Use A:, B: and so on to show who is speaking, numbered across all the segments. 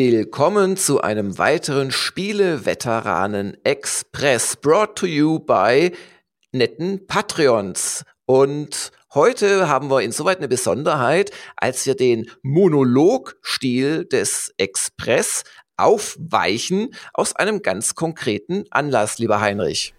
A: Willkommen zu einem weiteren Spiele-Veteranen Express, brought to you by netten Patreons. Und heute haben wir insoweit eine Besonderheit, als wir den Monologstil des Express aufweichen aus einem ganz konkreten Anlass, lieber Heinrich.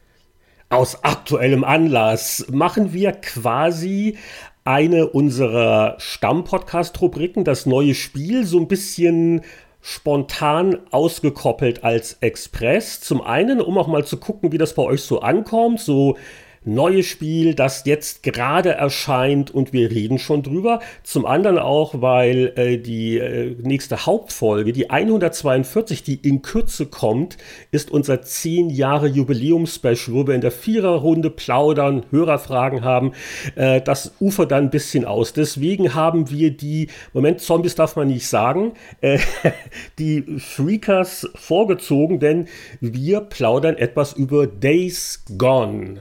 B: Aus aktuellem Anlass machen wir quasi eine unserer Stammpodcast-Rubriken, das neue Spiel, so ein bisschen spontan ausgekoppelt als Express. Zum einen, um auch mal zu gucken, wie das bei euch so ankommt, so neues Spiel, das jetzt gerade erscheint und wir reden schon drüber. Zum anderen auch, weil äh, die äh, nächste Hauptfolge, die 142, die in Kürze kommt, ist unser 10 Jahre Jubiläumspecial, wo wir in der Viererrunde plaudern, Hörerfragen haben. Äh, das ufert dann ein bisschen aus. Deswegen haben wir die, Moment, Zombies darf man nicht sagen, äh, die Freakers vorgezogen, denn wir plaudern etwas über Days Gone.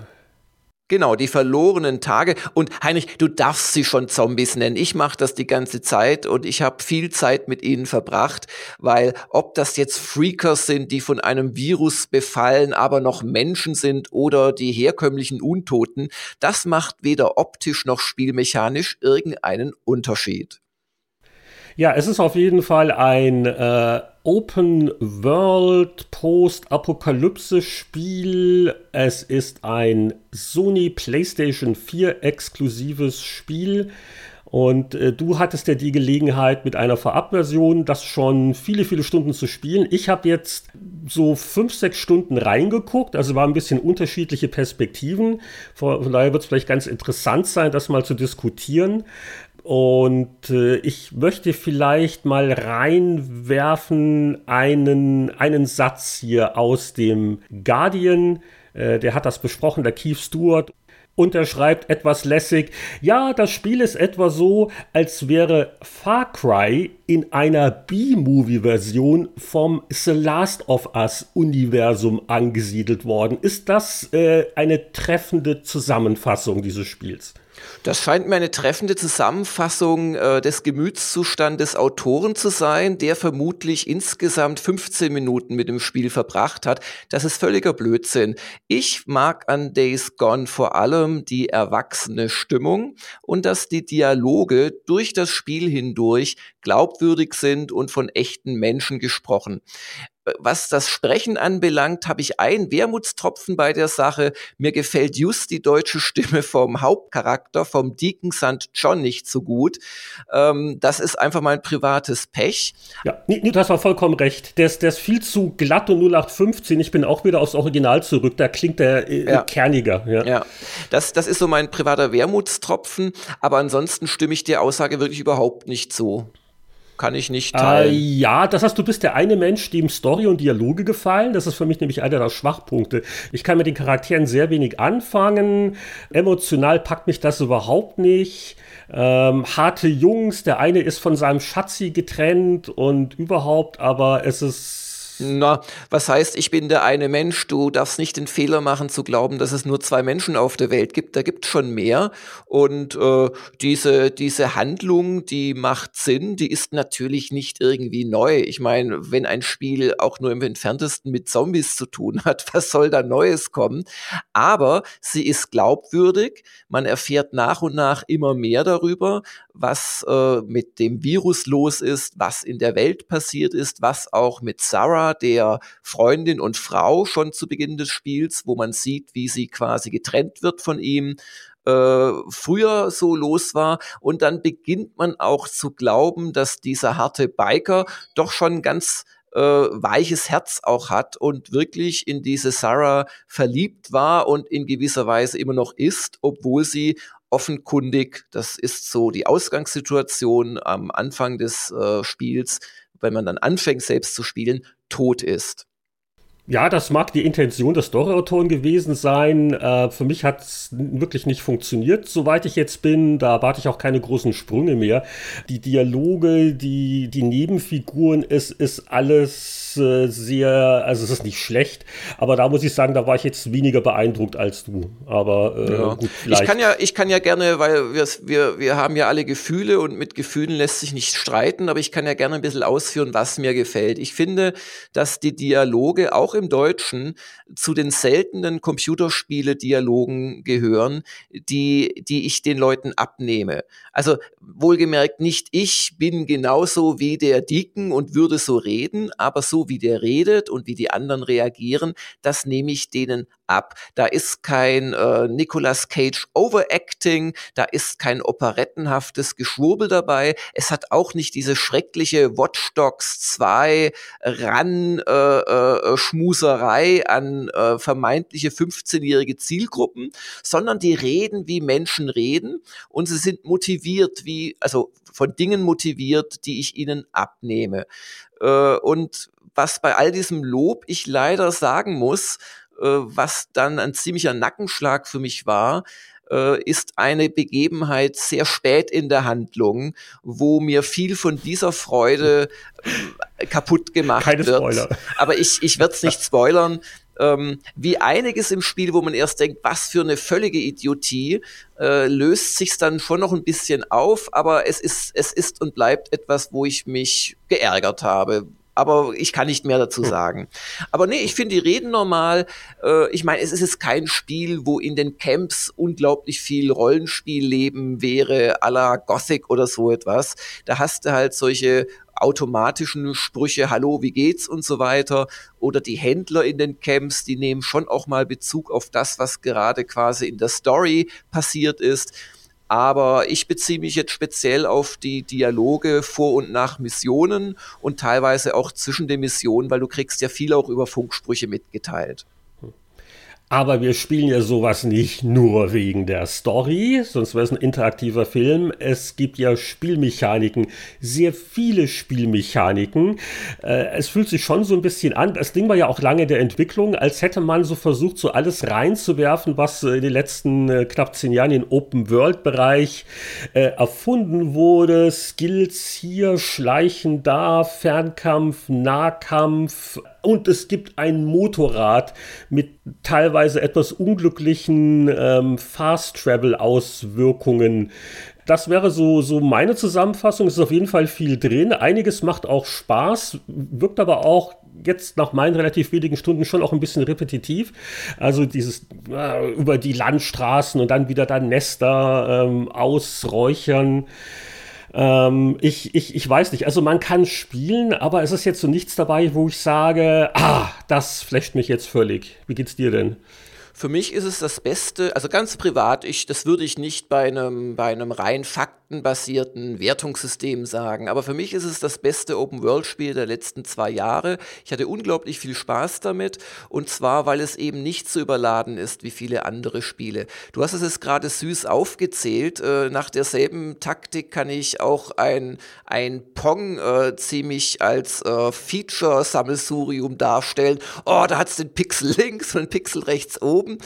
A: Genau, die verlorenen Tage. Und Heinrich, du darfst sie schon Zombies nennen. Ich mache das die ganze Zeit und ich habe viel Zeit mit ihnen verbracht, weil ob das jetzt Freakers sind, die von einem Virus befallen, aber noch Menschen sind oder die herkömmlichen Untoten, das macht weder optisch noch spielmechanisch irgendeinen Unterschied.
B: Ja, es ist auf jeden Fall ein äh, Open World Post-Apokalypse-Spiel. Es ist ein Sony PlayStation 4 exklusives Spiel. Und äh, du hattest ja die Gelegenheit, mit einer Vorabversion das schon viele, viele Stunden zu spielen. Ich habe jetzt so fünf, sechs Stunden reingeguckt, also waren ein bisschen unterschiedliche Perspektiven. Von daher wird es vielleicht ganz interessant sein, das mal zu diskutieren. Und äh, ich möchte vielleicht mal reinwerfen einen, einen Satz hier aus dem Guardian. Äh, der hat das besprochen, der Keith Stewart. Und er schreibt etwas lässig, ja, das Spiel ist etwa so, als wäre Far Cry in einer B-Movie-Version vom The Last of Us-Universum angesiedelt worden. Ist das äh, eine treffende Zusammenfassung dieses Spiels?
A: Das scheint mir eine treffende Zusammenfassung äh, des Gemütszustandes des Autoren zu sein, der vermutlich insgesamt 15 Minuten mit dem Spiel verbracht hat. Das ist völliger Blödsinn. Ich mag an Days Gone vor allem die erwachsene Stimmung und dass die Dialoge durch das Spiel hindurch glaubwürdig sind und von echten Menschen gesprochen was das Sprechen anbelangt, habe ich einen Wermutstropfen bei der Sache. Mir gefällt just die deutsche Stimme vom Hauptcharakter, vom Deacon St. John nicht so gut. Ähm, das ist einfach mein privates Pech.
B: Ja, nee, nee, du hast vollkommen recht. Der ist, der ist viel zu glatt und 0815. Ich bin auch wieder aufs Original zurück. Da klingt der äh, ja. kerniger.
A: Ja, ja. Das, das ist so mein privater Wermutstropfen. Aber ansonsten stimme ich der Aussage wirklich überhaupt nicht zu kann ich nicht teilen.
B: Äh, ja, das heißt, du bist der eine Mensch, dem Story und Dialoge gefallen. Das ist für mich nämlich einer der Schwachpunkte. Ich kann mit den Charakteren sehr wenig anfangen. Emotional packt mich das überhaupt nicht. Ähm, harte Jungs, der eine ist von seinem Schatzi getrennt und überhaupt, aber es ist
A: na, was heißt, ich bin der eine Mensch, du darfst nicht den Fehler machen zu glauben, dass es nur zwei Menschen auf der Welt gibt. Da gibt es schon mehr. Und äh, diese, diese Handlung, die macht Sinn, die ist natürlich nicht irgendwie neu. Ich meine, wenn ein Spiel auch nur im entferntesten mit Zombies zu tun hat, was soll da Neues kommen? Aber sie ist glaubwürdig. Man erfährt nach und nach immer mehr darüber, was äh, mit dem Virus los ist, was in der Welt passiert ist, was auch mit Sarah der Freundin und Frau schon zu Beginn des Spiels, wo man sieht, wie sie quasi getrennt wird von ihm, äh, früher so los war. Und dann beginnt man auch zu glauben, dass dieser harte Biker doch schon ganz äh, weiches Herz auch hat und wirklich in diese Sarah verliebt war und in gewisser Weise immer noch ist, obwohl sie offenkundig, das ist so die Ausgangssituation am Anfang des äh, Spiels, wenn man dann anfängt selbst zu spielen, tot ist.
B: Ja, das mag die Intention des Storyautoren gewesen sein. Äh, für mich hat es wirklich nicht funktioniert, soweit ich jetzt bin. Da erwarte ich auch keine großen Sprünge mehr. Die Dialoge, die, die Nebenfiguren, es ist alles äh, sehr, also es ist nicht schlecht, aber da muss ich sagen, da war ich jetzt weniger beeindruckt als du. Aber
A: äh, ja. gut, vielleicht. Ich kann ja, ich kann ja gerne, weil wir, wir, wir haben ja alle Gefühle und mit Gefühlen lässt sich nicht streiten, aber ich kann ja gerne ein bisschen ausführen, was mir gefällt. Ich finde, dass die Dialoge auch im Deutschen zu den seltenen Computerspiele-Dialogen gehören, die, die ich den Leuten abnehme. Also wohlgemerkt nicht ich bin genauso wie der Dicken und würde so reden, aber so wie der redet und wie die anderen reagieren, das nehme ich denen ab. Da ist kein äh, Nicolas Cage Overacting, da ist kein operettenhaftes Geschwurbel dabei. Es hat auch nicht diese schreckliche Watch Dogs 2 ran äh, äh, Schmuserei an äh, vermeintliche 15-jährige Zielgruppen, sondern die reden wie Menschen reden und sie sind motiviert wie also von Dingen motiviert, die ich ihnen abnehme. Äh, und was bei all diesem Lob ich leider sagen muss, was dann ein ziemlicher Nackenschlag für mich war, äh, ist eine Begebenheit sehr spät in der Handlung, wo mir viel von dieser Freude äh, kaputt gemacht Keine wird. Spoiler. Aber ich, ich werde es nicht spoilern. Ähm, wie einiges im Spiel, wo man erst denkt, was für eine völlige Idiotie, äh, löst sich dann schon noch ein bisschen auf, aber es ist, es ist und bleibt etwas, wo ich mich geärgert habe, aber ich kann nicht mehr dazu hm. sagen. Aber nee, ich finde die reden normal. Äh, ich meine, es ist jetzt kein Spiel, wo in den Camps unglaublich viel Rollenspielleben wäre, à la Gothic oder so etwas. Da hast du halt solche automatischen Sprüche, hallo, wie geht's und so weiter. Oder die Händler in den Camps, die nehmen schon auch mal Bezug auf das, was gerade quasi in der Story passiert ist. Aber ich beziehe mich jetzt speziell auf die Dialoge vor und nach Missionen und teilweise auch zwischen den Missionen, weil du kriegst ja viel auch über Funksprüche mitgeteilt.
B: Aber wir spielen ja sowas nicht nur wegen der Story, sonst wäre es ein interaktiver Film. Es gibt ja Spielmechaniken, sehr viele Spielmechaniken. Äh, es fühlt sich schon so ein bisschen an. Das Ding war ja auch lange der Entwicklung, als hätte man so versucht, so alles reinzuwerfen, was in den letzten äh, knapp zehn Jahren im Open-World-Bereich äh, erfunden wurde. Skills hier, Schleichen da, Fernkampf, Nahkampf, und es gibt ein Motorrad mit teilweise etwas unglücklichen ähm, Fast-Travel-Auswirkungen. Das wäre so, so meine Zusammenfassung. Es ist auf jeden Fall viel drin. Einiges macht auch Spaß, wirkt aber auch jetzt nach meinen relativ wenigen Stunden schon auch ein bisschen repetitiv. Also dieses äh, über die Landstraßen und dann wieder da Nester ähm, ausräuchern. Ähm, ich, ich, ich weiß nicht, also man kann spielen, aber es ist jetzt so nichts dabei, wo ich sage, ah, das flecht mich jetzt völlig. Wie geht's dir denn?
A: Für mich ist es das Beste, also ganz privat, ich, das würde ich nicht bei einem, bei einem rein faktenbasierten Wertungssystem sagen, aber für mich ist es das beste Open-World-Spiel der letzten zwei Jahre. Ich hatte unglaublich viel Spaß damit und zwar, weil es eben nicht so überladen ist wie viele andere Spiele. Du hast es jetzt gerade süß aufgezählt. Äh, nach derselben Taktik kann ich auch ein, ein Pong äh, ziemlich als äh, Feature-Sammelsurium darstellen. Oh, da hat es den Pixel links und den Pixel rechts oben.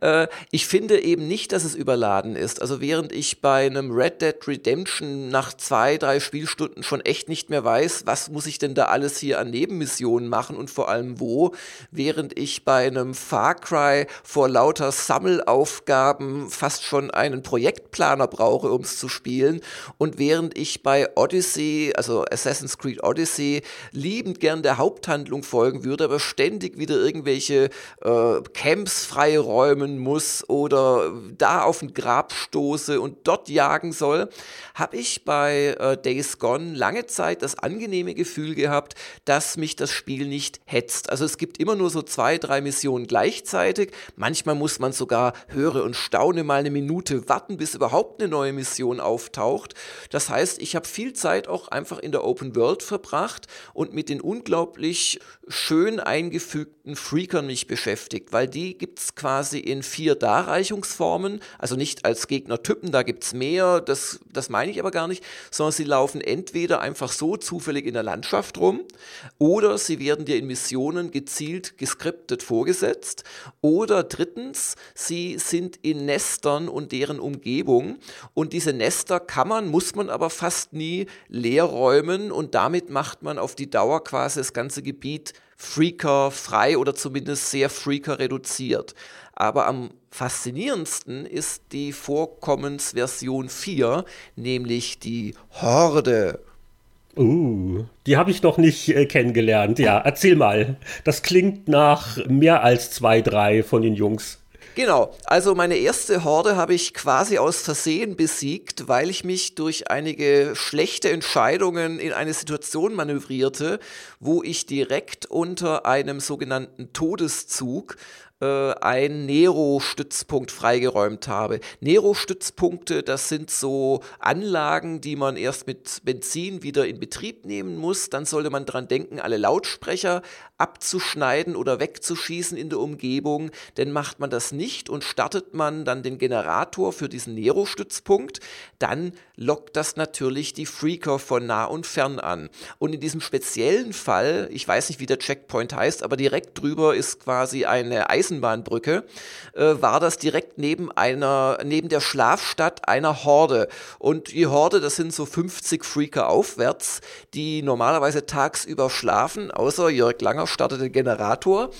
A: Äh, ich finde eben nicht, dass es überladen ist. Also während ich bei einem Red Dead Redemption nach zwei, drei Spielstunden schon echt nicht mehr weiß, was muss ich denn da alles hier an Nebenmissionen machen und vor allem wo, während ich bei einem Far Cry vor lauter Sammelaufgaben fast schon einen Projektplaner brauche, um es zu spielen. Und während ich bei Odyssey, also Assassin's Creed Odyssey, liebend gern der Haupthandlung folgen würde, aber ständig wieder irgendwelche äh, Camps frei freiräumen muss oder da auf ein Grab stoße und dort jagen soll, habe ich bei äh, Days Gone lange Zeit das angenehme Gefühl gehabt, dass mich das Spiel nicht hetzt. Also es gibt immer nur so zwei, drei Missionen gleichzeitig. Manchmal muss man sogar höre und staune mal eine Minute warten, bis überhaupt eine neue Mission auftaucht. Das heißt, ich habe viel Zeit auch einfach in der Open World verbracht und mit den unglaublich schön eingefügten Freakern mich beschäftigt, weil die gibt es quasi in vier Darreichungsformen, also nicht als Gegnertypen, da gibt es mehr, das das meine ich aber gar nicht, sondern sie laufen entweder einfach so zufällig in der Landschaft rum oder sie werden dir in Missionen gezielt geskriptet vorgesetzt oder drittens, sie sind in Nestern und deren Umgebung und diese Nester kann man, muss man aber fast nie leer räumen und damit macht man auf die Dauer quasi das ganze Gebiet Freaker frei oder zumindest sehr Freaker reduziert. Aber am faszinierendsten ist die Vorkommensversion 4, nämlich die Horde.
B: Uh, die habe ich noch nicht äh, kennengelernt. Ja, erzähl mal. Das klingt nach mehr als zwei, drei von den Jungs.
A: Genau, also meine erste Horde habe ich quasi aus Versehen besiegt, weil ich mich durch einige schlechte Entscheidungen in eine Situation manövrierte, wo ich direkt unter einem sogenannten Todeszug äh, ein Nero-Stützpunkt freigeräumt habe. Nero-Stützpunkte, das sind so Anlagen, die man erst mit Benzin wieder in Betrieb nehmen muss. Dann sollte man dran denken, alle Lautsprecher abzuschneiden oder wegzuschießen in der Umgebung. Denn macht man das nicht und startet man dann den Generator für diesen Nero-Stützpunkt, dann lockt das natürlich die Freaker von nah und fern an. Und in diesem speziellen Fall, ich weiß nicht, wie der Checkpoint heißt, aber direkt drüber ist quasi eine Eis Eisenbahnbrücke, äh, war das direkt neben einer, neben der Schlafstadt einer Horde. Und die Horde, das sind so 50 Freaker aufwärts, die normalerweise tagsüber schlafen, außer Jörg Langer startet den Generator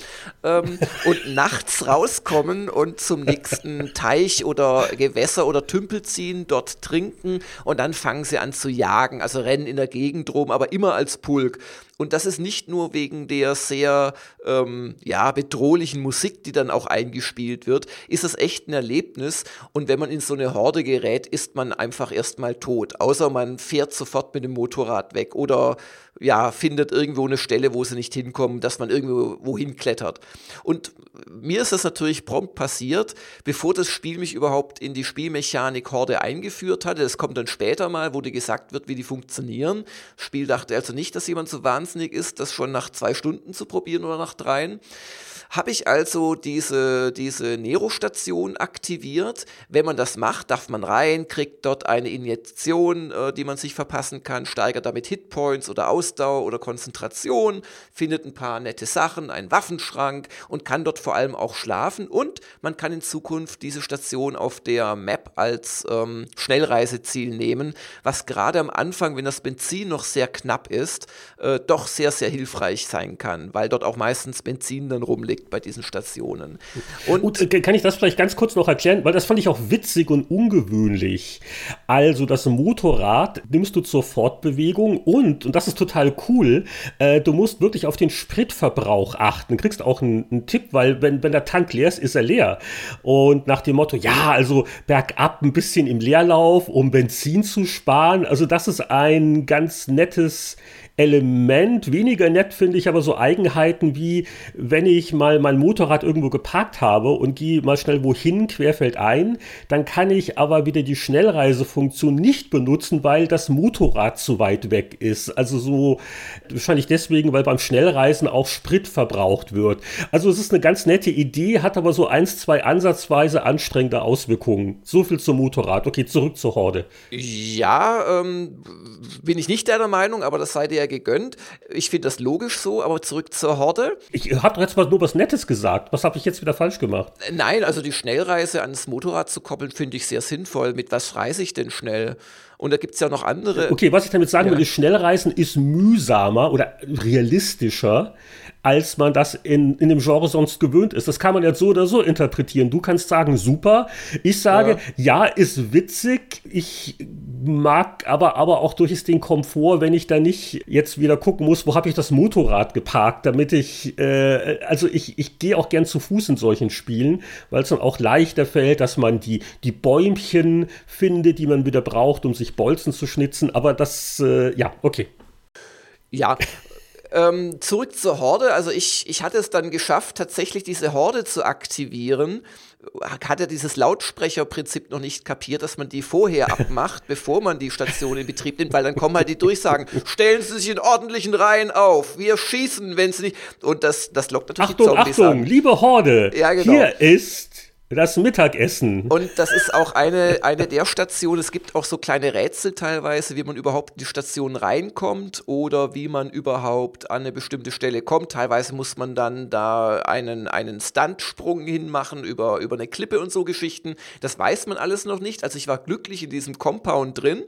A: ähm, und nachts rauskommen und zum nächsten Teich oder Gewässer oder Tümpel ziehen, dort trinken und dann fangen sie an zu jagen, also rennen in der Gegend rum, aber immer als Pulk. Und das ist nicht nur wegen der sehr ähm, ja, bedrohlichen Musik, die dann auch eingespielt wird, ist es echt ein Erlebnis. Und wenn man in so eine Horde gerät, ist man einfach erstmal tot. Außer man fährt sofort mit dem Motorrad weg oder ja, findet irgendwo eine Stelle, wo sie nicht hinkommen, dass man irgendwo wohin klettert. Und mir ist das natürlich prompt passiert, bevor das Spiel mich überhaupt in die Spielmechanik Horde eingeführt hatte. Das kommt dann später mal, wo dir gesagt wird, wie die funktionieren. Das Spiel dachte also nicht, dass jemand so wahnsinnig ist, das schon nach zwei Stunden zu probieren oder nach dreien habe ich also diese, diese Nero-Station aktiviert. Wenn man das macht, darf man rein, kriegt dort eine Injektion, äh, die man sich verpassen kann, steigert damit Hitpoints oder Ausdauer oder Konzentration, findet ein paar nette Sachen, einen Waffenschrank und kann dort vor allem auch schlafen. Und man kann in Zukunft diese Station auf der Map als ähm, Schnellreiseziel nehmen, was gerade am Anfang, wenn das Benzin noch sehr knapp ist, äh, doch sehr, sehr hilfreich sein kann, weil dort auch meistens Benzin dann rumliegt liegt bei diesen Stationen.
B: Und Gut, äh, kann ich das vielleicht ganz kurz noch erklären, weil das fand ich auch witzig und ungewöhnlich. Also das Motorrad nimmst du zur Fortbewegung und, und das ist total cool, äh, du musst wirklich auf den Spritverbrauch achten. Du kriegst auch einen, einen Tipp, weil wenn, wenn der Tank leer ist, ist er leer. Und nach dem Motto, ja, also bergab ein bisschen im Leerlauf, um Benzin zu sparen. Also das ist ein ganz nettes Element. Weniger nett finde ich aber so Eigenheiten wie, wenn ich mal mein Motorrad irgendwo geparkt habe und gehe mal schnell wohin, querfeld ein, dann kann ich aber wieder die Schnellreisefunktion nicht benutzen, weil das Motorrad zu weit weg ist. Also so wahrscheinlich deswegen, weil beim Schnellreisen auch Sprit verbraucht wird. Also es ist eine ganz nette Idee, hat aber so eins, zwei ansatzweise anstrengende Auswirkungen. So viel zum Motorrad. Okay, zurück zur Horde.
A: Ja, ähm, bin ich nicht der Meinung, aber das sei dir gegönnt. Ich finde das logisch so, aber zurück zur Horde.
B: Ich habe doch jetzt mal nur was Nettes gesagt. Was habe ich jetzt wieder falsch gemacht?
A: Nein, also die Schnellreise ans Motorrad zu koppeln, finde ich sehr sinnvoll. Mit was reise ich denn schnell? Und da gibt es ja noch andere.
B: Okay, was ich damit sagen ja. will, Schnellreisen ist mühsamer oder realistischer, als man das in, in dem Genre sonst gewöhnt ist. Das kann man jetzt so oder so interpretieren. Du kannst sagen, super. Ich sage, ja, ja ist witzig. Ich mag aber, aber auch durchaus den Komfort, wenn ich da nicht jetzt wieder gucken muss, wo habe ich das Motorrad geparkt, damit ich, äh, also ich, ich gehe auch gern zu Fuß in solchen Spielen, weil es dann auch leichter fällt, dass man die, die Bäumchen findet, die man wieder braucht, um sich Bolzen zu schnitzen. Aber das, äh, ja, okay.
A: Ja, ähm, zurück zur Horde. Also ich, ich hatte es dann geschafft, tatsächlich diese Horde zu aktivieren. Hat er dieses Lautsprecherprinzip noch nicht kapiert, dass man die vorher abmacht, bevor man die Station in Betrieb nimmt, weil dann kommen halt die Durchsagen, stellen Sie sich in ordentlichen Reihen auf, wir schießen, wenn Sie nicht. Und das, das lockt natürlich
B: Achtung, die Zombies Achtung, an. liebe Horde, ja, genau. hier ist Das Mittagessen.
A: Und das ist auch eine, eine der Stationen. Es gibt auch so kleine Rätsel teilweise, wie man überhaupt in die Station reinkommt oder wie man überhaupt an eine bestimmte Stelle kommt. Teilweise muss man dann da einen, einen Stuntsprung hinmachen über, über eine Klippe und so Geschichten. Das weiß man alles noch nicht. Also ich war glücklich in diesem Compound drin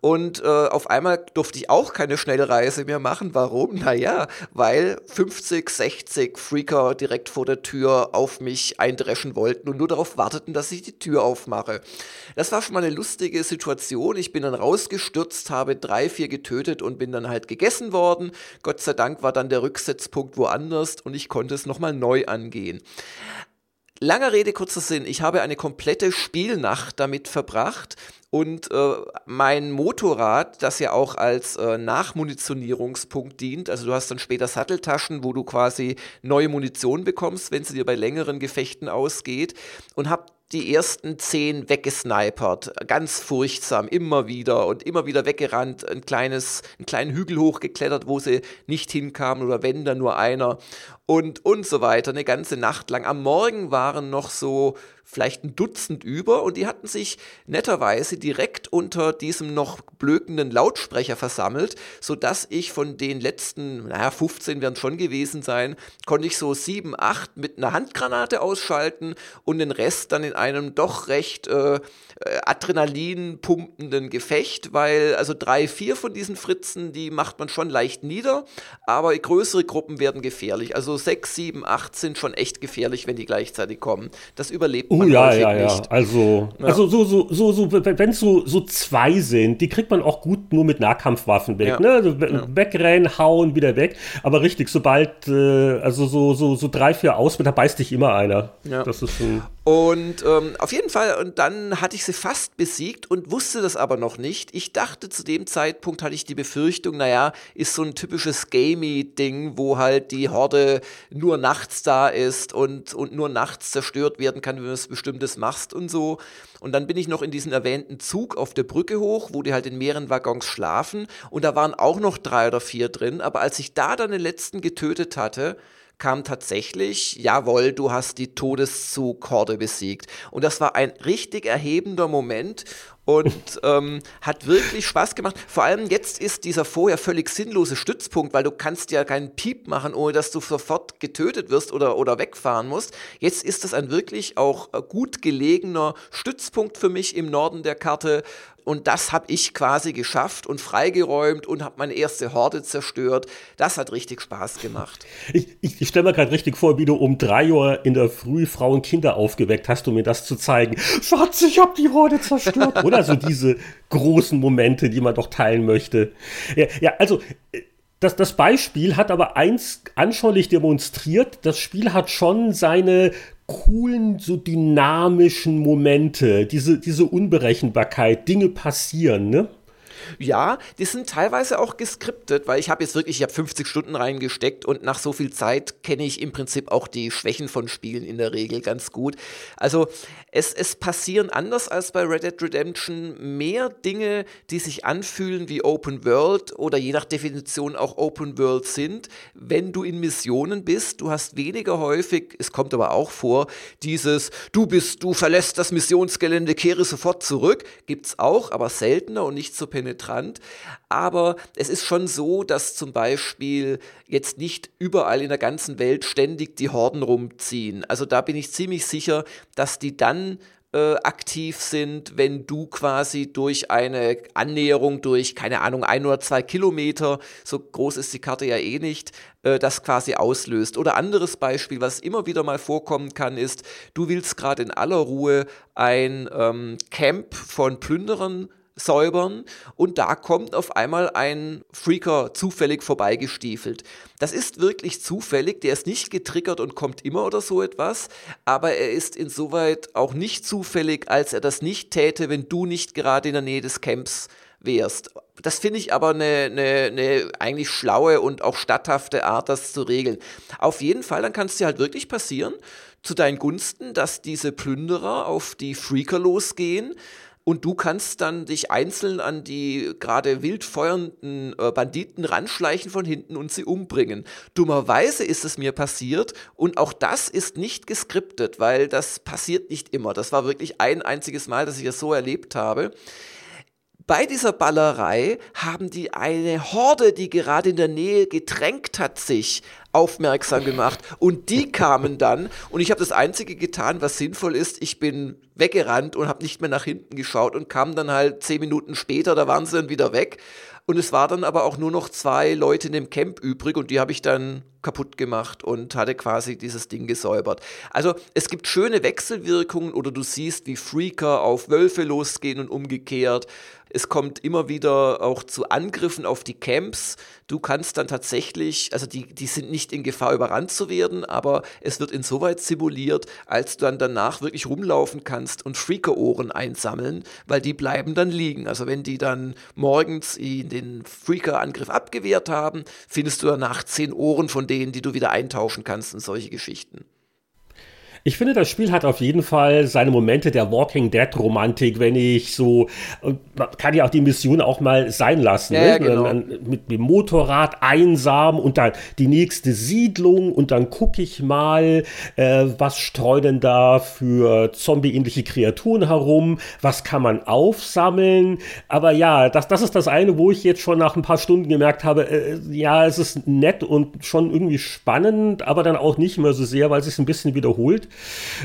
A: und äh, auf einmal durfte ich auch keine Schnellreise mehr machen. Warum? Naja, weil 50, 60 Freaker direkt vor der Tür auf mich eindreschen wollten und nur darauf warteten, dass ich die Tür aufmache. Das war schon mal eine lustige Situation. Ich bin dann rausgestürzt, habe drei, vier getötet und bin dann halt gegessen worden. Gott sei Dank war dann der Rücksetzpunkt woanders und ich konnte es nochmal neu angehen. Langer Rede, kurzer Sinn. Ich habe eine komplette Spielnacht damit verbracht und äh, mein Motorrad, das ja auch als äh, Nachmunitionierungspunkt dient, also du hast dann später Satteltaschen, wo du quasi neue Munition bekommst, wenn sie dir bei längeren Gefechten ausgeht. Und hab die ersten zehn weggesnipert, ganz furchtsam, immer wieder und immer wieder weggerannt, ein kleines, einen kleinen Hügel hochgeklettert, wo sie nicht hinkamen oder wenn dann nur einer und und so weiter, eine ganze Nacht lang. Am Morgen waren noch so vielleicht ein Dutzend über und die hatten sich netterweise direkt unter diesem noch blökenden Lautsprecher versammelt, sodass ich von den letzten, naja, 15 werden schon gewesen sein, konnte ich so sieben, acht mit einer Handgranate ausschalten und den Rest dann in einem doch recht äh, äh Adrenalin pumpenden Gefecht, weil also drei, vier von diesen Fritzen, die macht man schon leicht nieder, aber größere Gruppen werden gefährlich. Also sechs, sieben, acht sind schon echt gefährlich, wenn die gleichzeitig kommen. Das überlebt
B: Oh ja, ja, ja. Nicht. Also, ja. also so, so, so, so wenn es so, so zwei sind, die kriegt man auch gut nur mit Nahkampfwaffen weg. Ja. Ne? Also. Wegrennen, hauen, wieder weg. Aber richtig, sobald, äh, also so, so, so drei, vier aus, da beißt dich immer einer.
A: Ja. Das ist ein und ähm, auf jeden Fall, und dann hatte ich sie fast besiegt und wusste das aber noch nicht. Ich dachte zu dem Zeitpunkt, hatte ich die Befürchtung, naja, ist so ein typisches Gamey-Ding, wo halt die Horde nur nachts da ist und, und nur nachts zerstört werden kann, wenn du was Bestimmtes machst und so. Und dann bin ich noch in diesen erwähnten Zug auf der Brücke hoch, wo die halt in mehreren Waggons schlafen. Und da waren auch noch drei oder vier drin. Aber als ich da dann den letzten getötet hatte, kam tatsächlich, jawohl, du hast die Todeszughorde besiegt. Und das war ein richtig erhebender Moment und ähm, hat wirklich Spaß gemacht. Vor allem jetzt ist dieser vorher völlig sinnlose Stützpunkt, weil du kannst ja keinen Piep machen, ohne dass du sofort getötet wirst oder, oder wegfahren musst. Jetzt ist das ein wirklich auch gut gelegener Stützpunkt für mich im Norden der Karte, und das habe ich quasi geschafft und freigeräumt und habe meine erste Horde zerstört. Das hat richtig Spaß gemacht.
B: Ich, ich, ich stelle mir gerade richtig vor, wie du um drei Uhr in der Früh Frauen und Kinder aufgeweckt hast, um mir das zu zeigen. Schatz, ich habe die Horde zerstört. Oder so diese großen Momente, die man doch teilen möchte. Ja, ja also das, das Beispiel hat aber eins anschaulich demonstriert. Das Spiel hat schon seine coolen, so dynamischen Momente, diese, diese Unberechenbarkeit, Dinge passieren, ne?
A: Ja, die sind teilweise auch geskriptet, weil ich habe jetzt wirklich, ich habe 50 Stunden reingesteckt und nach so viel Zeit kenne ich im Prinzip auch die Schwächen von Spielen in der Regel ganz gut. Also es, es passieren anders als bei Red Dead Redemption mehr Dinge, die sich anfühlen wie Open World oder je nach Definition auch Open World sind, wenn du in Missionen bist. Du hast weniger häufig, es kommt aber auch vor, dieses du bist, du verlässt das Missionsgelände, kehre sofort zurück, gibt's auch, aber seltener und nicht so penetrant penetrant. Aber es ist schon so, dass zum Beispiel jetzt nicht überall in der ganzen Welt ständig die Horden rumziehen. Also da bin ich ziemlich sicher, dass die dann äh, aktiv sind, wenn du quasi durch eine Annäherung durch, keine Ahnung, ein oder zwei Kilometer, so groß ist die Karte ja eh nicht, äh, das quasi auslöst. Oder anderes Beispiel, was immer wieder mal vorkommen kann, ist, du willst gerade in aller Ruhe ein ähm, Camp von Plünderern säubern und da kommt auf einmal ein Freaker zufällig vorbeigestiefelt. Das ist wirklich zufällig, der ist nicht getriggert und kommt immer oder so etwas, aber er ist insoweit auch nicht zufällig, als er das nicht täte, wenn du nicht gerade in der Nähe des Camps wärst. Das finde ich aber eine, eine, eine eigentlich schlaue und auch statthafte Art, das zu regeln. Auf jeden Fall, dann kann es dir halt wirklich passieren, zu deinen Gunsten, dass diese Plünderer auf die Freaker losgehen und du kannst dann dich einzeln an die gerade wild feuernden äh, Banditen ranschleichen von hinten und sie umbringen. Dummerweise ist es mir passiert und auch das ist nicht geskriptet, weil das passiert nicht immer. Das war wirklich ein einziges Mal, dass ich das so erlebt habe. Bei dieser Ballerei haben die eine Horde, die gerade in der Nähe getränkt hat, sich aufmerksam gemacht. Und die kamen dann und ich habe das Einzige getan, was sinnvoll ist. Ich bin weggerannt und habe nicht mehr nach hinten geschaut und kam dann halt zehn Minuten später, da waren sie dann wieder weg. Und es war dann aber auch nur noch zwei Leute in dem Camp übrig und die habe ich dann kaputt gemacht und hatte quasi dieses Ding gesäubert. Also es gibt schöne Wechselwirkungen oder du siehst, wie Freaker auf Wölfe losgehen und umgekehrt. Es kommt immer wieder auch zu Angriffen auf die Camps. Du kannst dann tatsächlich, also die, die sind nicht in Gefahr, überrannt zu werden, aber es wird insoweit simuliert, als du dann danach wirklich rumlaufen kannst und Freaker-Ohren einsammeln, weil die bleiben dann liegen. Also wenn die dann morgens den Freaker-Angriff abgewehrt haben, findest du danach zehn Ohren von denen, die du wieder eintauschen kannst und solche Geschichten.
B: Ich finde, das Spiel hat auf jeden Fall seine Momente der Walking Dead Romantik, wenn ich so, man kann ja auch die Mission auch mal sein lassen, ja, ne? ja, genau. dann, mit dem Motorrad einsam und dann die nächste Siedlung und dann gucke ich mal, äh, was streuen da für zombie-ähnliche Kreaturen herum, was kann man aufsammeln, aber ja, das, das ist das eine, wo ich jetzt schon nach ein paar Stunden gemerkt habe, äh, ja, es ist nett und schon irgendwie spannend, aber dann auch nicht mehr so sehr, weil es sich ein bisschen wiederholt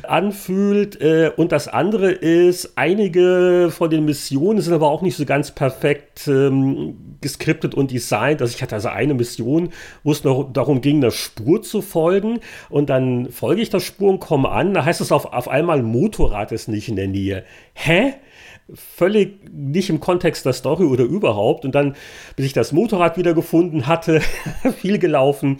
B: anfühlt. Äh, und das andere ist, einige von den Missionen sind aber auch nicht so ganz perfekt ähm, geskriptet und designt. Also ich hatte also eine Mission, wo es noch darum ging, der Spur zu folgen. Und dann folge ich der Spur und komme an. Da heißt es auf, auf einmal, Motorrad ist nicht in der Nähe. Hä? völlig nicht im Kontext der Story oder überhaupt. Und dann, bis ich das Motorrad wieder gefunden hatte, viel gelaufen.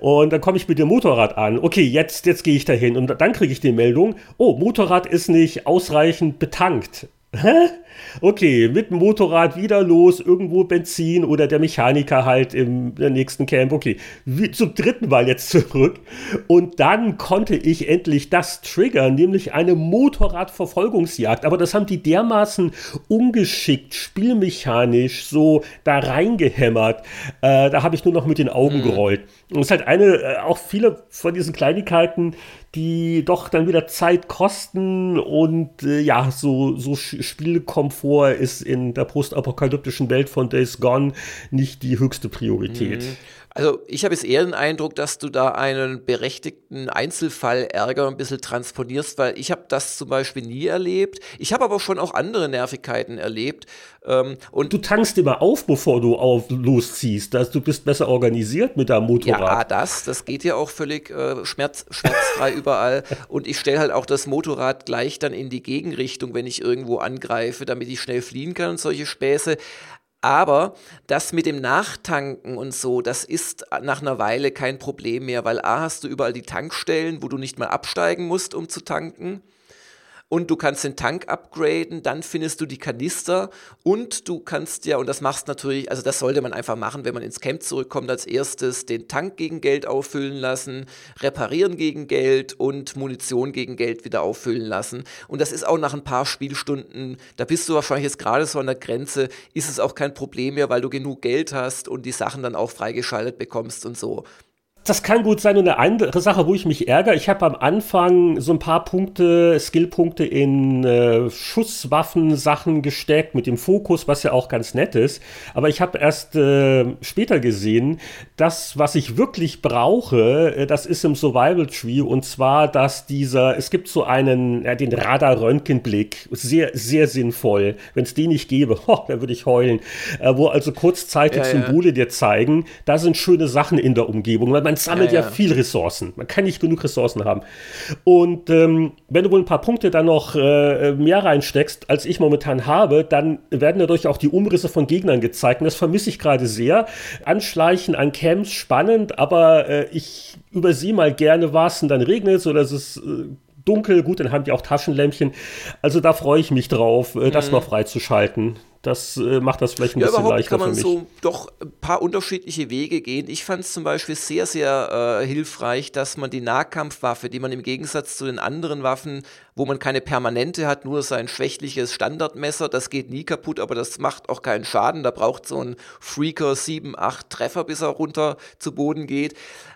B: Und dann komme ich mit dem Motorrad an. Okay, jetzt, jetzt gehe ich dahin. Und dann kriege ich die Meldung, oh, Motorrad ist nicht ausreichend betankt. Hä? Okay, mit dem Motorrad wieder los, irgendwo Benzin oder der Mechaniker halt im nächsten Camp. Okay, wie, zum dritten Mal jetzt zurück. Und dann konnte ich endlich das triggern, nämlich eine Motorradverfolgungsjagd. Aber das haben die dermaßen ungeschickt, spielmechanisch so da reingehämmert. Äh, da habe ich nur noch mit den Augen mhm. Und es ist halt eine, äh, auch viele von diesen Kleinigkeiten, die doch dann wieder Zeit kosten und äh, ja, so, so Spielkomfort ist in der postapokalyptischen Welt von Days Gone nicht die höchste Priorität. Mhm.
A: Also ich habe jetzt eher den Eindruck, dass du da einen berechtigten Einzelfall-Ärger ein bisschen transponierst, weil ich habe das zum Beispiel nie erlebt. Ich habe aber schon auch andere Nervigkeiten erlebt.
B: Ähm, und du tankst immer auf, bevor du auf, losziehst. Dass du bist besser organisiert mit deinem Motorrad.
A: Ja, das, das geht ja auch völlig äh, schmerz, schmerzfrei überall. Und ich stelle halt auch das Motorrad gleich dann in die Gegenrichtung, wenn ich irgendwo angreife, damit ich schnell fliehen kann und solche Späße. Aber das mit dem Nachtanken und so, das ist nach einer Weile kein Problem mehr, weil A hast du überall die Tankstellen, wo du nicht mal absteigen musst, um zu tanken und du kannst den Tank upgraden, dann findest du die Kanister und du kannst ja, und das machst natürlich, also das sollte man einfach machen, wenn man ins Camp zurückkommt, als erstes den Tank gegen Geld auffüllen lassen, reparieren gegen Geld und Munition gegen Geld wieder auffüllen lassen. Und das ist auch nach ein paar Spielstunden, da bist du wahrscheinlich jetzt gerade so an der Grenze, ist es auch kein Problem mehr, weil du genug Geld hast und die Sachen dann auch freigeschaltet bekommst und so.
B: Das kann gut sein. Und eine andere Sache, wo ich mich ärgere, ich habe am Anfang so ein paar Punkte, Skillpunkte in äh, Schusswaffen-Sachen gesteckt mit dem Fokus, was ja auch ganz nett ist. Aber ich habe erst äh, später gesehen, das, was ich wirklich brauche, äh, das ist im Survival Tree. Und zwar, dass dieser, es gibt so einen, ja, den Radar-Röntgenblick, sehr, sehr sinnvoll. Wenn es den nicht gäbe, oh, da würde ich heulen. Äh, wo also kurzzeitig ja, Symbole ja. dir zeigen, da sind schöne Sachen in der Umgebung. Weil man man sammelt ja, ja. ja, viel Ressourcen. Man kann nicht genug Ressourcen haben. Und ähm, wenn du wohl ein paar Punkte dann noch äh, mehr reinsteckst, als ich momentan habe, dann werden dadurch auch die Umrisse von Gegnern gezeigt. Und das vermisse ich gerade sehr. Anschleichen an Camps, spannend, aber äh, ich übersehe mal gerne was und dann regnet es oder es ist äh, dunkel. Gut, dann haben die auch Taschenlämpchen. Also da freue ich mich drauf, äh, das mhm. noch freizuschalten Das äh, macht das vielleicht ein
A: ja,
B: bisschen
A: überhaupt
B: leichter
A: kann man
B: für mich.
A: so doch ein paar unterschiedliche Wege gehen. Ich fand es zum Beispiel sehr, sehr äh, hilfreich, dass man die Nahkampfwaffe, die man im Gegensatz zu den anderen Waffen, wo man keine permanente hat, nur sein schwächliches Standardmesser, das geht nie kaputt, aber das macht auch keinen Schaden. Da braucht so ein Freaker 7, 8 Treffer, bis er runter zu Boden geht.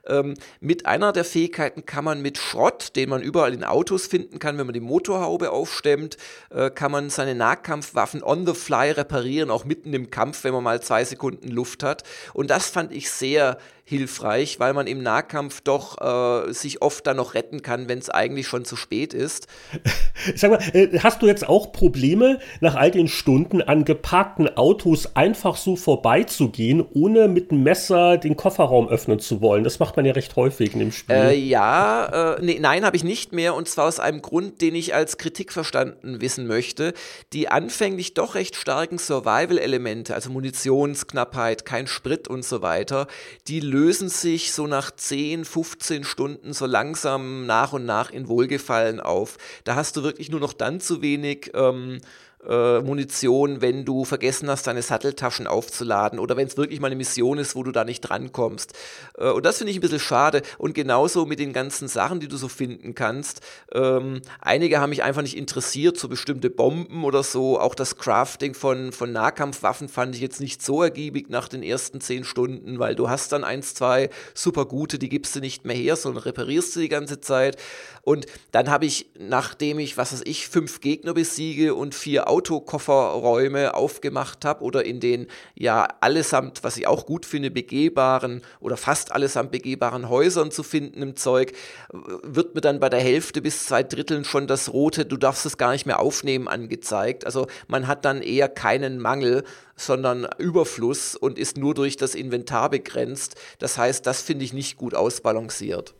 A: Ähm, mit einer der Fähigkeiten kann man mit Schrott, den man überall in Autos finden kann, wenn man die Motorhaube aufstemmt, äh, kann man seine Nahkampfwaffen on the fly reparieren, auch mitten im Kampf, wenn man mal zwei Sekunden Luft hat. Und das fand ich sehr hilfreich, weil man im Nahkampf doch äh, sich oft dann noch retten kann, wenn es eigentlich schon zu spät ist.
B: Sag mal, äh, hast du jetzt auch Probleme, nach all den Stunden an geparkten Autos einfach so vorbeizugehen, ohne mit dem Messer den Kofferraum öffnen zu wollen? Das macht man ja recht häufig in dem Spiel.
A: Äh, ja, äh, nee, nein, habe ich nicht mehr und zwar aus einem Grund, den ich als Kritik verstanden wissen möchte. Die anfänglich doch recht starken Survival-Elemente, also Munitionsknappheit, kein Sprit und so weiter, die lösen sich so nach 10, 15 Stunden so langsam nach und nach in Wohlgefallen auf. Da hast du wirklich nur noch dann zu wenig ähm, äh, Munition, wenn du vergessen hast, deine Satteltaschen aufzuladen oder wenn es wirklich mal eine Mission ist, wo du da nicht drankommst. Äh, und das finde ich ein bisschen schade. Und genauso mit den ganzen Sachen, die du so finden kannst. Ähm, einige haben mich einfach nicht interessiert, so bestimmte Bomben oder so. Auch das Crafting von, von Nahkampfwaffen fand ich jetzt nicht so ergiebig nach den ersten zehn Stunden, weil du hast dann eins, zwei super gute, die gibst du nicht mehr her, sondern reparierst du die ganze Zeit. Und dann habe ich, nachdem ich, was weiß ich, fünf Gegner besiege und vier Autokofferräume aufgemacht habe oder in den ja allesamt, was ich auch gut finde, begehbaren oder fast allesamt begehbaren Häusern zu finden im Zeug, wird mir dann bei der Hälfte bis zwei Dritteln schon das rote, du darfst es gar nicht mehr aufnehmen, angezeigt. Also man hat dann eher keinen Mangel, sondern Überfluss und ist nur durch das Inventar begrenzt. Das heißt, das finde ich nicht gut ausbalanciert.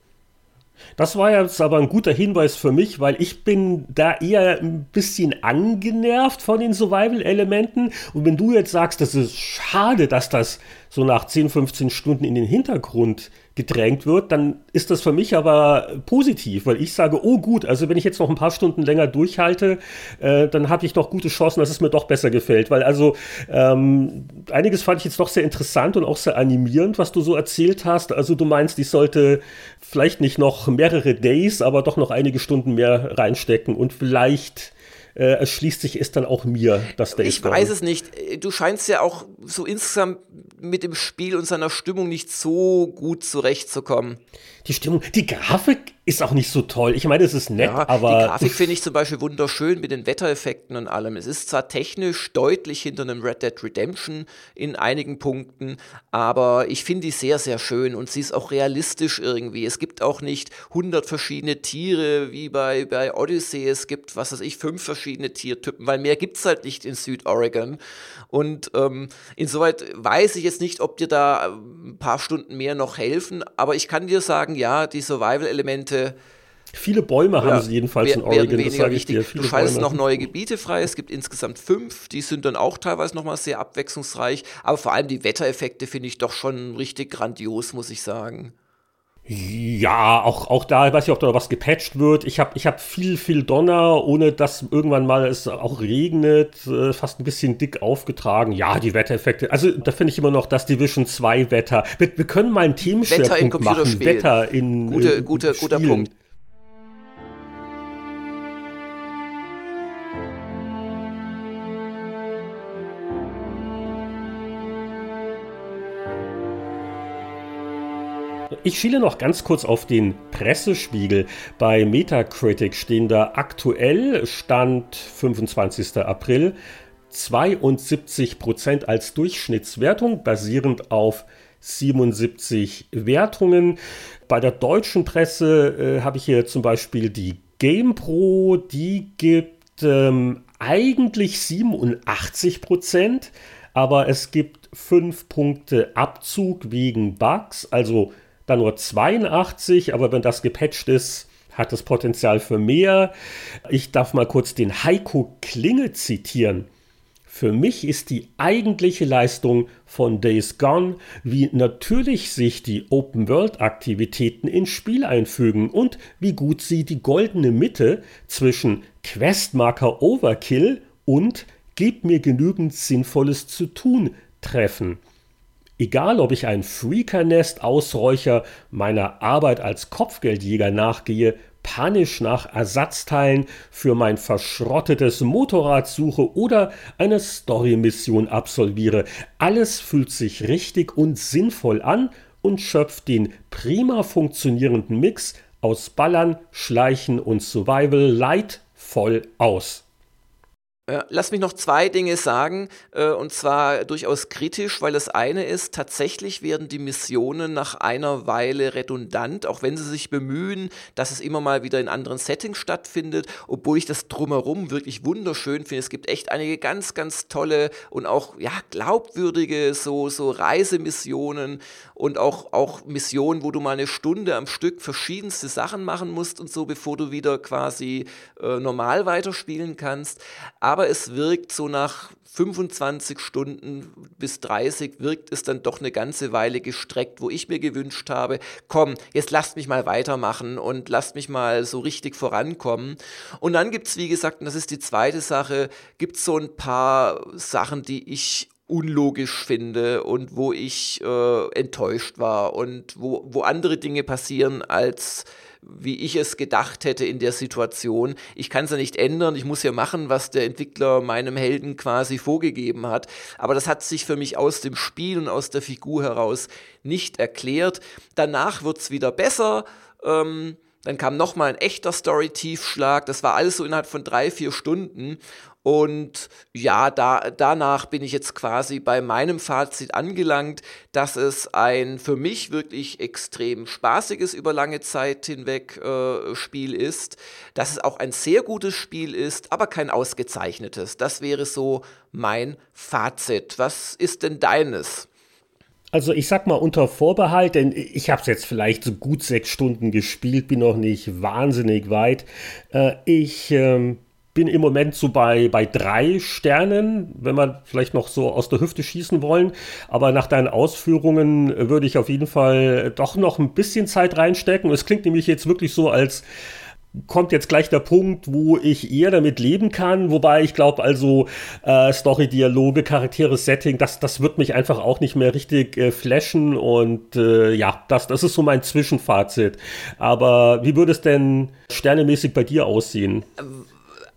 B: Das war jetzt aber ein guter Hinweis für mich, weil ich bin da eher ein bisschen angenervt von den Survival-Elementen. Und wenn du jetzt sagst, das ist schade, dass das so nach 10, 15 Stunden in den Hintergrund gedrängt wird, dann ist das für mich aber positiv, weil ich sage, oh gut, also wenn ich jetzt noch ein paar Stunden länger durchhalte, äh, dann habe ich doch gute Chancen, dass es mir doch besser gefällt. Weil also ähm, einiges fand ich jetzt doch sehr interessant und auch sehr animierend, was du so erzählt hast. Also du meinst, ich sollte vielleicht nicht noch mehrere Days, aber doch noch einige Stunden mehr reinstecken und vielleicht äh, erschließt sich es dann auch mir, dass
A: der Ich weiß es nicht. Du scheinst ja auch so insgesamt mit dem Spiel und seiner Stimmung nicht so gut zurechtzukommen.
B: Die Stimmung, die Grafik ist auch nicht so toll. Ich meine, es ist nett, ja, aber.
A: Die Grafik finde ich zum Beispiel wunderschön mit den Wettereffekten und allem. Es ist zwar technisch deutlich hinter einem Red Dead Redemption in einigen Punkten, aber ich finde die sehr, sehr schön und sie ist auch realistisch irgendwie. Es gibt auch nicht 100 verschiedene Tiere wie bei, bei Odyssey. Es gibt, was weiß ich, fünf verschiedene Tiertypen, weil mehr gibt es halt nicht in Südoregon. Und ähm, insoweit weiß ich jetzt nicht, ob dir da ein paar Stunden mehr noch helfen, aber ich kann dir sagen, ja, die Survival-Elemente.
B: Viele Bäume haben sie jedenfalls in Oregon, das sage ich dir.
A: Du schaltest noch neue Gebiete frei, es gibt insgesamt fünf, die sind dann auch teilweise nochmal sehr abwechslungsreich, aber vor allem die Wettereffekte finde ich doch schon richtig grandios, muss ich sagen.
B: Ja, auch, auch da, ich weiß nicht, ob da was gepatcht wird. Ich habe ich hab viel, viel Donner, ohne dass irgendwann mal es auch regnet, äh, fast ein bisschen dick aufgetragen. Ja, die Wettereffekte. Also da finde ich immer noch das Division 2 Wetter. Wir, wir können mal einen Themenschwerpunkt Wetter in machen. Wetter in
A: Gute, äh, gute, Guter Punkt.
B: Ich schiele noch ganz kurz auf den Pressespiegel. Bei Metacritic stehen da aktuell Stand 25. April 72% als Durchschnittswertung, basierend auf 77 Wertungen. Bei der deutschen Presse äh, habe ich hier zum Beispiel die GamePro, die gibt ähm, eigentlich 87% aber es gibt 5 Punkte Abzug wegen Bugs, also dann nur 82, aber wenn das gepatcht ist, hat es Potenzial für mehr. Ich darf mal kurz den Heiko Klinge zitieren. Für mich ist die eigentliche Leistung von Days Gone, wie natürlich sich die Open-World-Aktivitäten ins Spiel einfügen und wie gut sie die goldene Mitte zwischen Questmarker Overkill und Gebt mir genügend Sinnvolles zu tun treffen. Egal, ob ich ein Freakernest ausräucher, meiner Arbeit als Kopfgeldjäger nachgehe, panisch nach Ersatzteilen für mein verschrottetes Motorrad suche oder eine Story-Mission absolviere. Alles fühlt sich richtig und sinnvoll an und schöpft den prima funktionierenden Mix aus Ballern, Schleichen und Survival Light voll aus.
A: Ja, lass mich noch zwei Dinge sagen, äh, und zwar durchaus kritisch, weil das eine ist, tatsächlich werden die Missionen nach einer Weile redundant, auch wenn sie sich bemühen, dass es immer mal wieder in anderen Settings stattfindet, obwohl ich das drumherum wirklich wunderschön finde. Es gibt echt einige ganz, ganz tolle und auch ja, glaubwürdige so, so Reisemissionen und auch, auch Missionen, wo du mal eine Stunde am Stück verschiedenste Sachen machen musst und so, bevor du wieder quasi äh, normal weiterspielen kannst. Aber aber es wirkt so nach 25 Stunden bis 30 wirkt es dann doch eine ganze Weile gestreckt, wo ich mir gewünscht habe, komm, jetzt lasst mich mal weitermachen und lasst mich mal so richtig vorankommen. Und dann gibt es, wie gesagt, und das ist die zweite Sache, gibt es so ein paar Sachen, die ich unlogisch finde und wo ich äh, enttäuscht war und wo, wo andere Dinge passieren als wie ich es gedacht hätte in der Situation. Ich kann es ja nicht ändern, ich muss ja machen, was der Entwickler meinem Helden quasi vorgegeben hat. Aber das hat sich für mich aus dem Spiel und aus der Figur heraus nicht erklärt. Danach wird es wieder besser. Ähm, dann kam nochmal ein echter Story-Tiefschlag. Das war alles so innerhalb von drei, vier Stunden. Und ja, da, danach bin ich jetzt quasi bei meinem Fazit angelangt, dass es ein für mich wirklich extrem spaßiges über lange Zeit hinweg äh, Spiel ist, dass es auch ein sehr gutes Spiel ist, aber kein ausgezeichnetes. Das wäre so mein Fazit. Was ist denn deines?
B: Also ich sag mal unter Vorbehalt, denn ich habe es jetzt vielleicht so gut sechs Stunden gespielt, bin noch nicht wahnsinnig weit. Äh, ich ähm, bin im Moment so bei, bei drei Sternen, wenn wir vielleicht noch so aus der Hüfte schießen wollen. Aber nach deinen Ausführungen würde ich auf jeden Fall doch noch ein bisschen Zeit reinstecken. Es klingt nämlich jetzt wirklich so, als kommt jetzt gleich der Punkt, wo ich eher damit leben kann. Wobei ich glaube, also äh, Story, Dialoge, Charaktere, Setting, das, das wird mich einfach auch nicht mehr richtig äh, flashen. Und äh, ja, das, das ist so mein Zwischenfazit. Aber wie würde es denn sternemäßig bei dir aussehen?
A: Ähm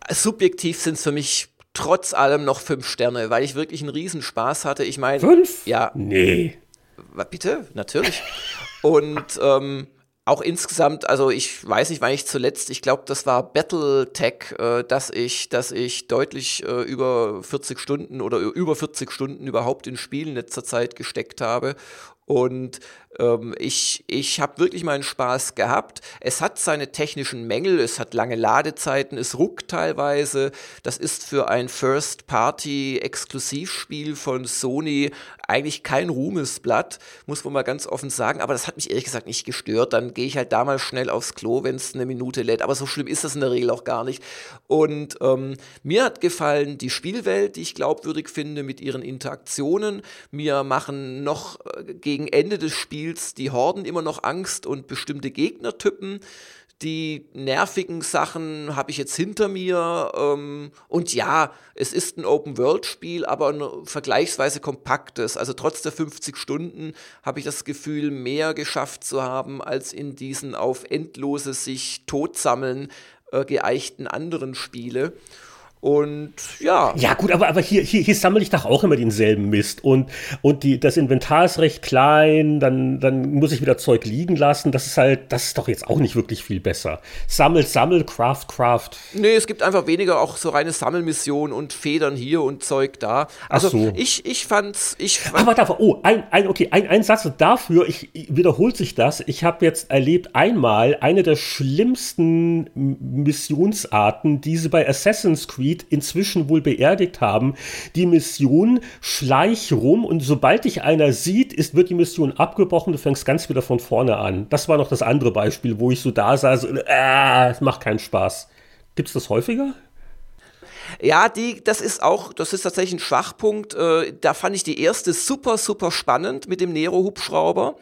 A: subjektiv sind es für mich trotz allem noch fünf Sterne, weil ich wirklich einen Riesenspaß hatte. Ich meine.
B: Fünf?
A: Ja.
B: Nee.
A: Bitte, natürlich. Und ähm, auch insgesamt, also ich weiß nicht, wann ich zuletzt, ich glaube, das war Battletech, äh, dass ich, dass ich deutlich äh, über 40 Stunden oder über 40 Stunden überhaupt in Spielen in letzter Zeit gesteckt habe. Und ähm, ich ich habe wirklich meinen Spaß gehabt. Es hat seine technischen Mängel, es hat lange Ladezeiten, es ruckt teilweise. Das ist für ein First-Party-Exklusivspiel von Sony eigentlich kein Ruhmesblatt, muss man mal ganz offen sagen. Aber das hat mich ehrlich gesagt nicht gestört. Dann gehe ich halt da mal schnell aufs Klo, wenn es eine Minute lädt. Aber so schlimm ist das in der Regel auch gar nicht. Und ähm, mir hat gefallen die Spielwelt, die ich glaubwürdig finde mit ihren Interaktionen. Mir machen noch äh, gegen Ende des Spiels Spiels die Horden immer noch Angst und bestimmte Gegnertypen. Die nervigen Sachen habe ich jetzt hinter mir. Ähm, und ja, es ist ein Open-World-Spiel, aber ein vergleichsweise kompaktes. Also trotz der 50 Stunden habe ich das Gefühl, mehr geschafft zu haben, als in diesen auf endlose sich totsammeln äh, geeichten anderen Spiele. Und ja.
B: Ja, gut, aber, aber hier, hier, hier sammle ich doch auch immer denselben Mist. Und, und die, das Inventar ist recht klein, dann, dann muss ich wieder Zeug liegen lassen. Das ist halt, das ist doch jetzt auch nicht wirklich viel besser. Sammel, sammel, craft, craft.
A: Nee, es gibt einfach weniger auch so reine Sammelmissionen und Federn hier und Zeug da. Also so. ich, ich fand's. Ich fand
B: aber dafür, oh, ein, ein, okay, ein, ein Satz dafür, ich, wiederholt sich das. Ich habe jetzt erlebt einmal eine der schlimmsten Missionsarten, die sie bei Assassin's Creed Creed inzwischen wohl beerdigt haben. Die Mission schleich rum und sobald dich einer sieht, ist, wird die Mission abgebrochen, du fängst ganz wieder von vorne an. Das war noch das andere Beispiel, wo ich so da saß und äh, es macht keinen Spaß. Gibt es das häufiger?
A: Ja, die, das ist auch, das ist tatsächlich ein Schwachpunkt. Äh, da fand ich die erste super, super spannend mit dem Nero-Hubschrauber.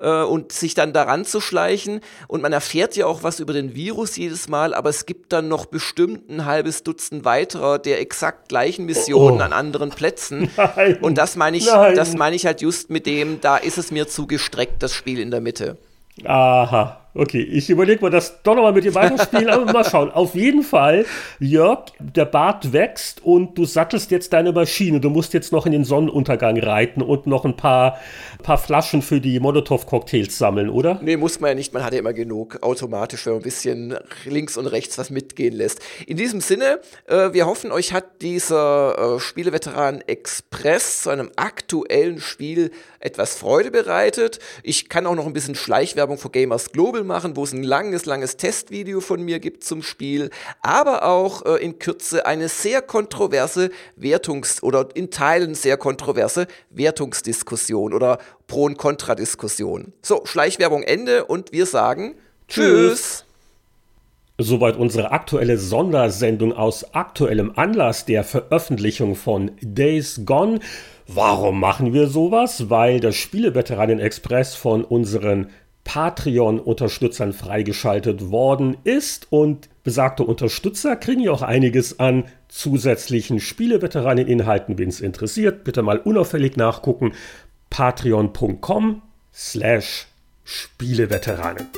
A: Äh, und sich dann daran zu schleichen. Und man erfährt ja auch was über den Virus jedes Mal, aber es gibt dann noch bestimmt ein halbes Dutzend weiterer der exakt gleichen Missionen oh. an anderen Plätzen. Nein. Und das meine ich, Nein. das meine ich halt just mit dem, da ist es mir zu gestreckt, das Spiel in der Mitte.
B: Aha. Okay, ich überlege mal, das doch nochmal mit dir weiterspielen, aber mal schauen. Auf jeden Fall, Jörg, der Bart wächst und du sattelst jetzt deine Maschine. Du musst jetzt noch in den Sonnenuntergang reiten und noch ein paar, paar Flaschen für die Molotow-Cocktails sammeln, oder?
A: Nee, muss man ja nicht. Man hat ja immer genug automatisch, wenn man ein bisschen links und rechts was mitgehen lässt. In diesem Sinne, äh, wir hoffen, euch hat dieser äh, Spieleveteran Express zu einem aktuellen Spiel etwas Freude bereitet. Ich kann auch noch ein bisschen Schleichwerbung für Gamers Global machen, wo es ein langes, langes Testvideo von mir gibt zum Spiel, aber auch äh, in Kürze eine sehr kontroverse Wertungs- oder in Teilen sehr kontroverse Wertungsdiskussion oder Pro- und Kontradiskussion. So, Schleichwerbung Ende und wir sagen Tschüss.
B: Soweit unsere aktuelle Sondersendung aus aktuellem Anlass der Veröffentlichung von Days Gone. Warum machen wir sowas? Weil das Spieleveteranen Express von unseren Patreon-Unterstützern freigeschaltet worden ist und besagte Unterstützer kriegen ja auch einiges an zusätzlichen Spieleveteranen-Inhalten, wenn es interessiert. Bitte mal unauffällig nachgucken. patreon.com slash Spieleveteranen.